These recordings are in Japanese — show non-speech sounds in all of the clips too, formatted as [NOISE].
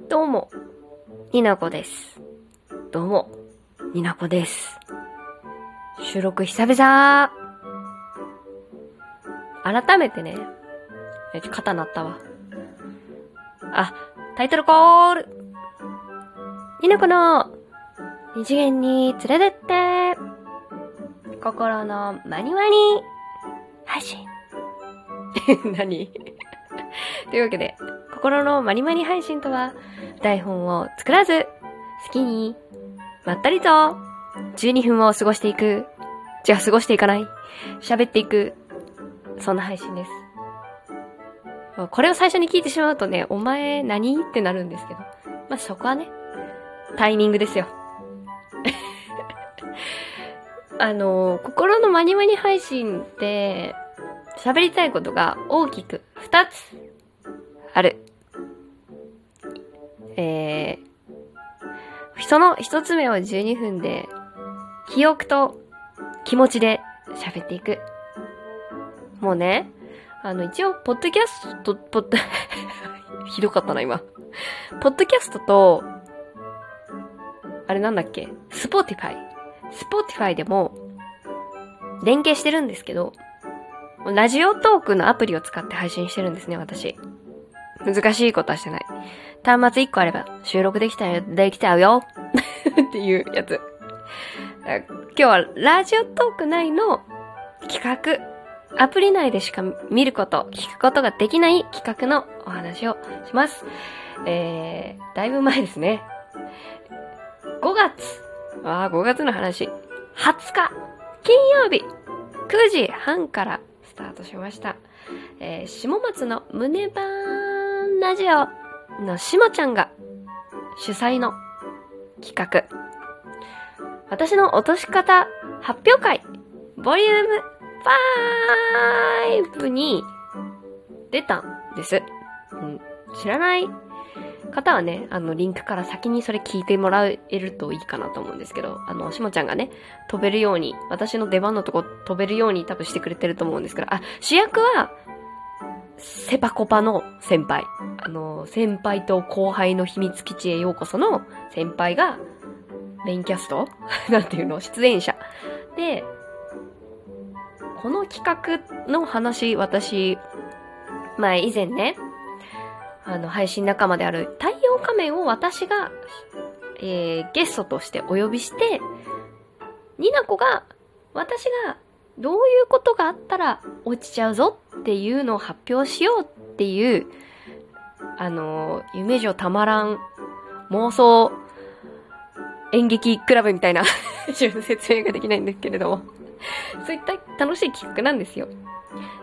どうも、になこです。どうも、になこです。収録久々改めてね、えちょ肩鳴ったわ。あ、タイトルコールになこの二次元に連れてって心のマニマニ配信 [LAUGHS] 何？[LAUGHS] というわけで、心のマニマニ配信とは、台本を作らず、好きに、まったりと、12分を過ごしていく。違う、過ごしていかない。喋っていく。そんな配信です。これを最初に聞いてしまうとね、お前何？ってなるんですけど。まあ、そこはね、タイミングですよ。[LAUGHS] あの、心のマニマニ配信って、喋りたいことが大きく2つある。えー、その1つ目を12分で、記憶と気持ちで喋っていく。もうね、あの、一応、ポッドキャスト、ポッド、[LAUGHS] ひどかったな、今。ポッドキャストと、あれなんだっけ？ Spotify。Spotify でも、連携してるんですけど、ラジオトークのアプリを使って配信してるんですね、私。難しいことはしてない。端末1個あれば収録できたよ、できちゃうよ [LAUGHS] っていうやつ。今日はラジオトーク内の企画、アプリ内でしか見ること、聞くことができない企画のお話をします。えー、だいぶ前ですね。5月。ああ、5月の話。20日、金曜日、9時半からスタートしました。えー、下松の胸バーンラジオのしもちゃんが主催の企画。私の落とし方発表会、ボリューム5に出たんです。うん、知らない方はね、あの、リンクから先にそれ聞いてもらえるといいかなと思うんですけど、あの、しもちゃんがね、飛べるように、私の出番のとこ飛べるように多分してくれてると思うんですけど、あ、主役は、セパコパの先輩。あの、先輩と後輩の秘密基地へようこその先輩が、メインキャスト？[LAUGHS] なんていうの？出演者。で、この企画の話、私、前以前ね、あの、配信仲間である太陽仮面を私が、えー、ゲストとしてお呼びして、ニナコが、私がどういうことがあったら落ちちゃうぞっていうのを発表しようっていう、あの、夢女たまらん妄想演劇クラブみたいな [LAUGHS] 説明ができないんですけれどもそういった楽しい企画なんですよ。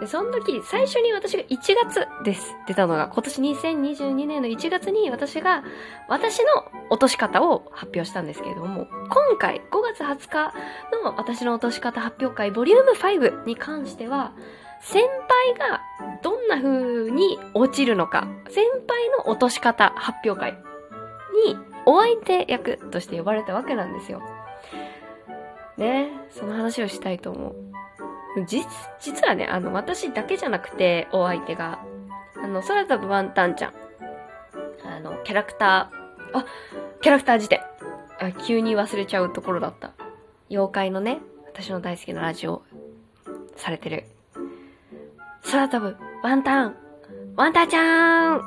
で、その時、最初に私が1月です。出たのが、今年2022年の1月に私が、私の落とし方を発表したんですけれども、今回、5月20日の私の落とし方発表会、ボリューム5に関しては、先輩がどんな風に落ちるのか、先輩の落とし方発表会にお相手役として呼ばれたわけなんですよ。ねその話をしたいと思う。実、実はね、あの、私だけじゃなくて、お相手が、あの、空飛ぶワンタンちゃん。あの、キャラクター、あ、キャラクター辞典。あ、急に忘れちゃうところだった。妖怪のね、私の大好きなラジオ、されてる。空飛ぶワンタン、ワンタンちゃん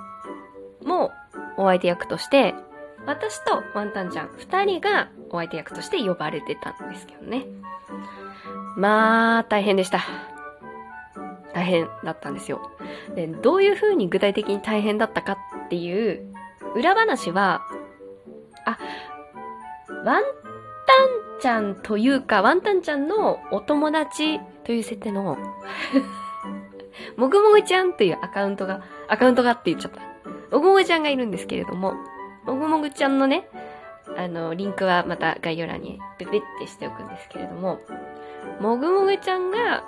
も、お相手役として、私とワンタンちゃん二人がお相手役として呼ばれてたんですけどね。まあ、大変でした。大変だったんですよ。で、どういう風に具体的に大変だったかっていう裏話は、あ、ワンタンちゃんというか、ワンタンちゃんのお友達という設定の、[LAUGHS] もぐもぐちゃんっていうアカウントが、アカウントがって言っちゃった。もぐもぐちゃんがいるんですけれども、もぐもぐちゃんのね、あの、リンクはまた概要欄にペペってしておくんですけれども、もぐもぐちゃんが、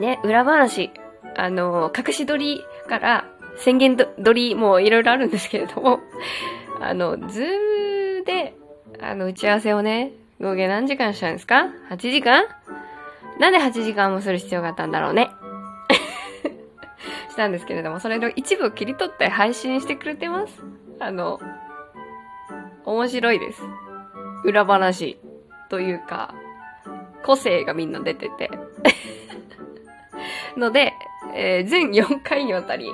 ね、裏話、あの、隠し撮りから宣言撮りもいろいろあるんですけれども、[LAUGHS] あの、ズームで、あの、打ち合わせをね、合計何時間したんですか ?8 時間？なんで8時間もする必要があったんだろうね？[LAUGHS] したんですけれども、それの一部を切り取って配信してくれてます。あの、面白いです。裏話というか、個性がみんな出てて。[LAUGHS] ので、えー全4回にわたり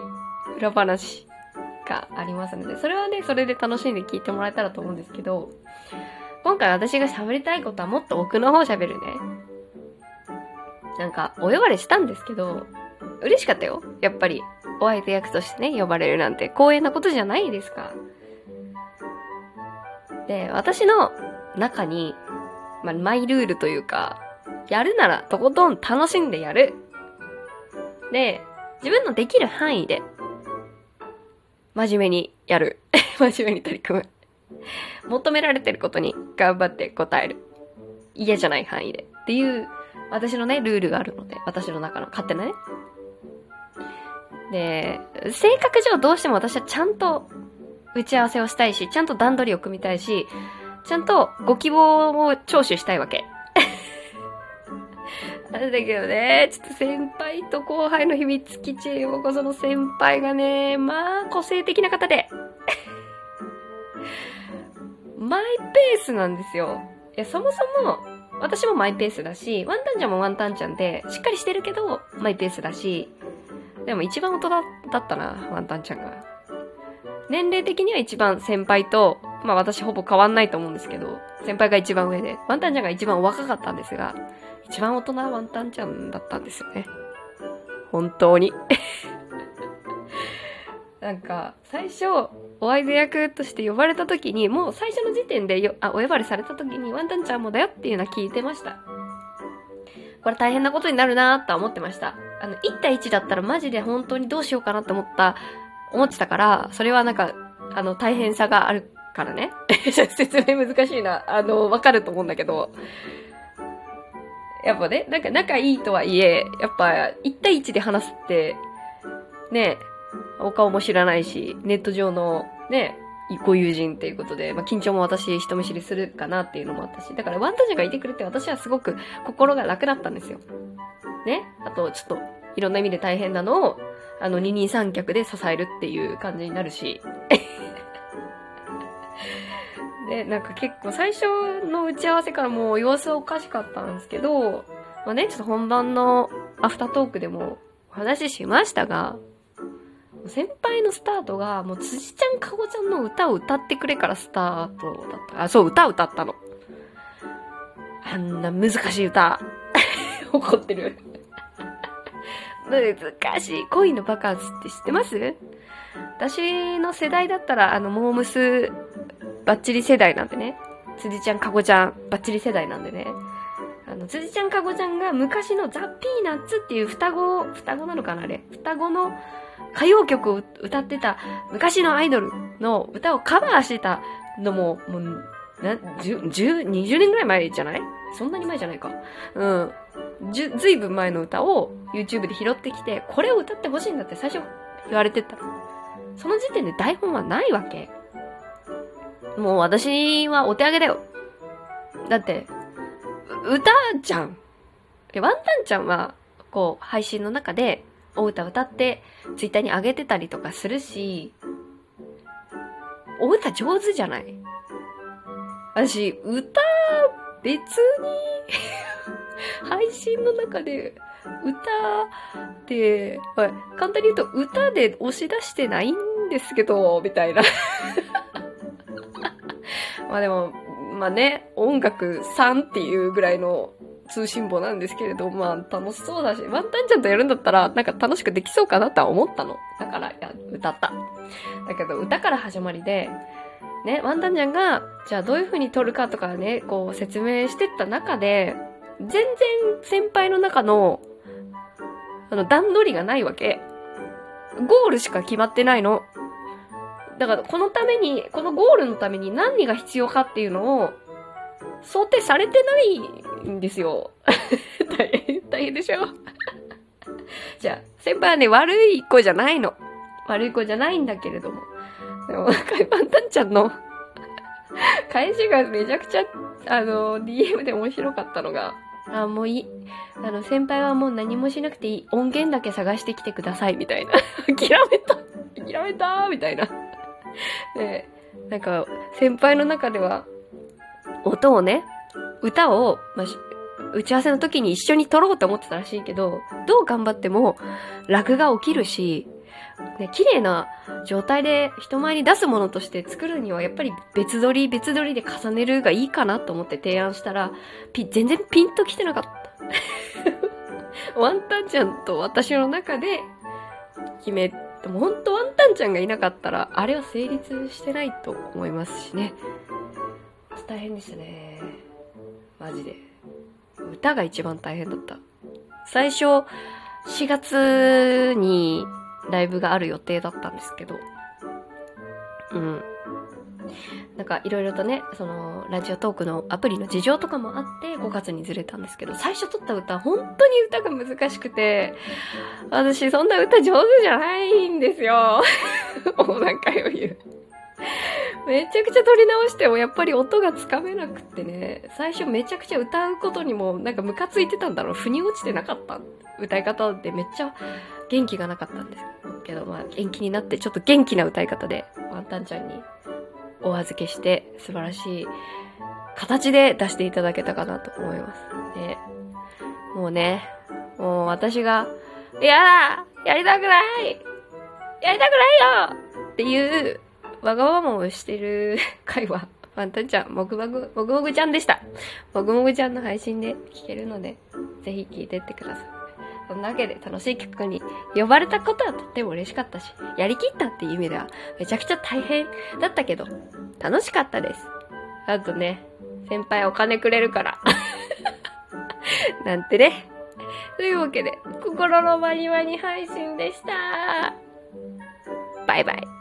裏話がありますので、それはね、それで楽しんで聞いてもらえたらと思うんですけど、今回私が喋りたいことはもっと奥の方喋るね。なんか、お呼ばれしたんですけど、嬉しかったよ。やっぱり、お相手役としてね、呼ばれるなんて光栄なことじゃないですか。で、私の中に、まあ、マイルールというか、やるならとことん楽しんでやる。で、自分のできる範囲で、真面目にやる。[LAUGHS] 真面目に取り組む。求められてることに頑張って答える。嫌じゃない範囲で。っていう、私のね、ルールがあるので、私の中の勝手なね。で、性格上どうしても私はちゃんと打ち合わせをしたいし、ちゃんと段取りを組みたいし、ちゃんとご希望を聴取したいわけ。[LAUGHS] なんだけどね、ちょっと先輩と後輩の秘密基地へようこその先輩がね、まあ個性的な方で。[LAUGHS] マイペースなんですよ。いや、そもそも、私もマイペースだし、ワンタンちゃんもワンタンちゃんで、しっかりしてるけど、マイペースだし、でも一番大人だったな、ワンタンちゃんが。年齢的には一番先輩と、まあ私ほぼ変わんないと思うんですけど、先輩が一番上で、ワンタンちゃんが一番若かったんですが、一番大人はワンタンちゃんだったんですよね。本当に。[LAUGHS] なんか、最初、お相手役として呼ばれた時に、もう最初の時点でよ、あ、お呼ばれされた時にワンタンちゃんもだよっていうのは聞いてました。これ大変なことになるなーとは思ってました。あの、1対1だったらマジで本当にどうしようかなって思った、思ってたから、それはなんか、あの、大変さがあるからね。[LAUGHS] 説明難しいな。あの、わかると思うんだけど。やっぱね、なんか仲いいとはいえ、やっぱ1対1で話すって、ね、お顔も知らないし、ネット上のね、ご友人っていうことで、まあ、緊張も私人見知りするかなっていうのもあったし、だからワンタジがいてくれて私はすごく心が楽だったんですよ。ね。あと、ちょっと、いろんな意味で大変なのを、あの、二人三脚で支えるっていう感じになるし。[LAUGHS] で、なんか結構最初の打ち合わせからもう様子おかしかったんですけど、まあね、ちょっと本番のアフタートークでもお話ししましたが、先輩のスタートが、もう辻ちゃん、かごちゃんの歌を歌ってくれからスタートだった。あ、そう、歌を歌ったの。あんな難しい歌。[LAUGHS] 怒ってる。難しい恋のバカンスって知ってます？私の世代だったら、あの、モームス、バッチリ世代なんでね。辻ちゃん、かごちゃん、バッチリ世代なんでね。あの、辻ちゃん、かごちゃんが昔のザ・ピーナッツっていう双子、双子なのかなあれ？双子の歌謡曲を歌ってた昔のアイドルの歌をカバーしてたのも、もう、な、十、十、二十年ぐらい前じゃない？そんなに前じゃないか。うん。じゅ、ずいぶん前の歌を YouTube で拾ってきて、これを歌ってほしいんだって最初言われてた。その時点で台本はないわけ。もう私はお手上げだよ。だって、歌じゃん。ワンタンちゃんは、こう、配信の中で、お歌歌って、ツイッターに上げてたりとかするし、お歌上手じゃない私、歌、別に、[LAUGHS] 配信の中で、歌って、簡単に言うと、歌で押し出してないんですけど、みたいな。[LAUGHS] まあでも、まあね、音楽3っていうぐらいの通信簿なんですけれど、まあ楽しそうだし、ワンタンちゃんとやるんだったら、なんか楽しくできそうかなとは思ったの。だから、いや、歌った。だけど、歌から始まりで、ね、ワンタンちゃんが、じゃあどういう風に撮るかとかね、こう説明してった中で、全然先輩の中の、あの、段取りがないわけ。ゴールしか決まってないの。だから、このために、このゴールのために何が必要かっていうのを、想定されてないんですよ。[LAUGHS] 大変、大変でしょ [LAUGHS] じゃあ、先輩はね、悪い子じゃないの。悪い子じゃないんだけれども。でも、なんか、パンタンちゃんの [LAUGHS] 返しがめちゃくちゃ、あの、DM で面白かったのが、あ、もういい。あの、先輩はもう何もしなくていい。音源だけ探してきてください、みたいな。[LAUGHS] 諦めた。諦めたみたいな。[LAUGHS] で、なんか、先輩の中では、音をね、歌を、まあ、打ち合わせの時に一緒に撮ろうと思ってたらしいけど、どう頑張っても、落が起きるし、ね、綺麗な状態で人前に出すものとして作るにはやっぱり別撮り別撮りで重ねるがいいかなと思って提案したら、ピ、全然ピンと来てなかった。[LAUGHS] ワンタンちゃんと私の中で決め、でも本当ワンタンちゃんがいなかったら、あれは成立してないと思いますしね。大変でしたね。マジで。歌が一番大変だった。最初、4月にライブがある予定だったんですけど、うん。なんかいろいろとね、その、ラジオトークのアプリの事情とかもあって5月にずれたんですけど、最初撮った歌、本当に歌が難しくて、私そんな歌上手じゃないんですよ。[LAUGHS] もう何回も言う。めちゃくちゃ撮り直してもやっぱり音がつかめなくってね、最初めちゃくちゃ歌うことにもなんかムカついてたんだろう。腑に落ちてなかった歌い方でめっちゃ元気がなかったんですけど、まあ元気になってちょっと元気な歌い方でワンタンちゃんにお預けして素晴らしい形で出していただけたかなと思います。で、もうね、もう私が、いやだやりたくないやりたくないよっていうわがままをしてる回は、ワンタンちゃん、もぐもぐ、もぐもぐちゃんでした。もぐもぐちゃんの配信で聴けるので、ぜひ聴いてってください。そんなわけで楽しい曲に呼ばれたことはとっても嬉しかったし、やりきったっていう意味ではめちゃくちゃ大変だったけど、楽しかったです。あとね、先輩お金くれるから。[LAUGHS] なんてね。というわけで、心のまにまに配信でした。バイバイ。